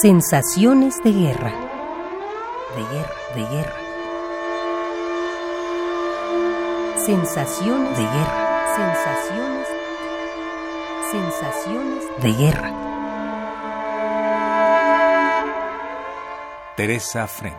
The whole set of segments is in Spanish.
Sensaciones de guerra. De guerra, de guerra. Sensaciones de guerra. Sensaciones. Sensaciones de guerra. Teresa Frank.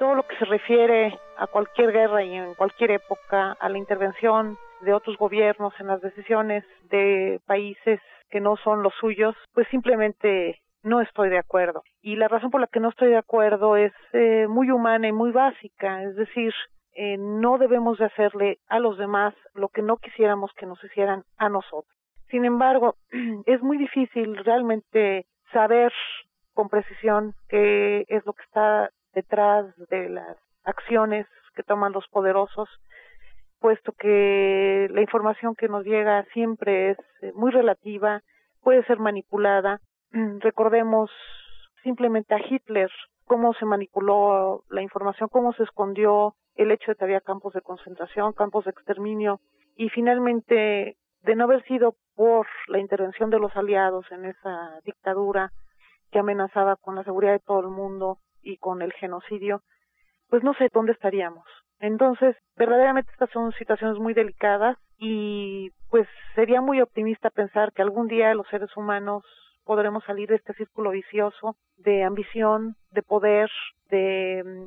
Todo lo que se refiere a cualquier guerra y en cualquier época, a la intervención de otros gobiernos en las decisiones de países que no son los suyos, pues simplemente no estoy de acuerdo. Y la razón por la que no estoy de acuerdo es eh, muy humana y muy básica, es decir, eh, no debemos de hacerle a los demás lo que no quisiéramos que nos hicieran a nosotros. Sin embargo, es muy difícil realmente saber con precisión qué es lo que está detrás de las acciones que toman los poderosos puesto que la información que nos llega siempre es eh, muy relativa, puede ser manipulada. Recordemos simplemente a Hitler, cómo se manipuló la información, cómo se escondió el hecho de que había campos de concentración, campos de exterminio, y finalmente, de no haber sido por la intervención de los aliados en esa dictadura que amenazaba con la seguridad de todo el mundo y con el genocidio, pues no sé dónde estaríamos. Entonces, verdaderamente estas son situaciones muy delicadas y pues sería muy optimista pensar que algún día los seres humanos podremos salir de este círculo vicioso de ambición, de poder, de mm,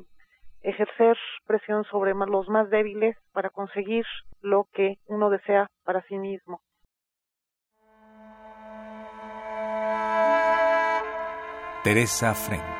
ejercer presión sobre los más débiles para conseguir lo que uno desea para sí mismo. Teresa Frank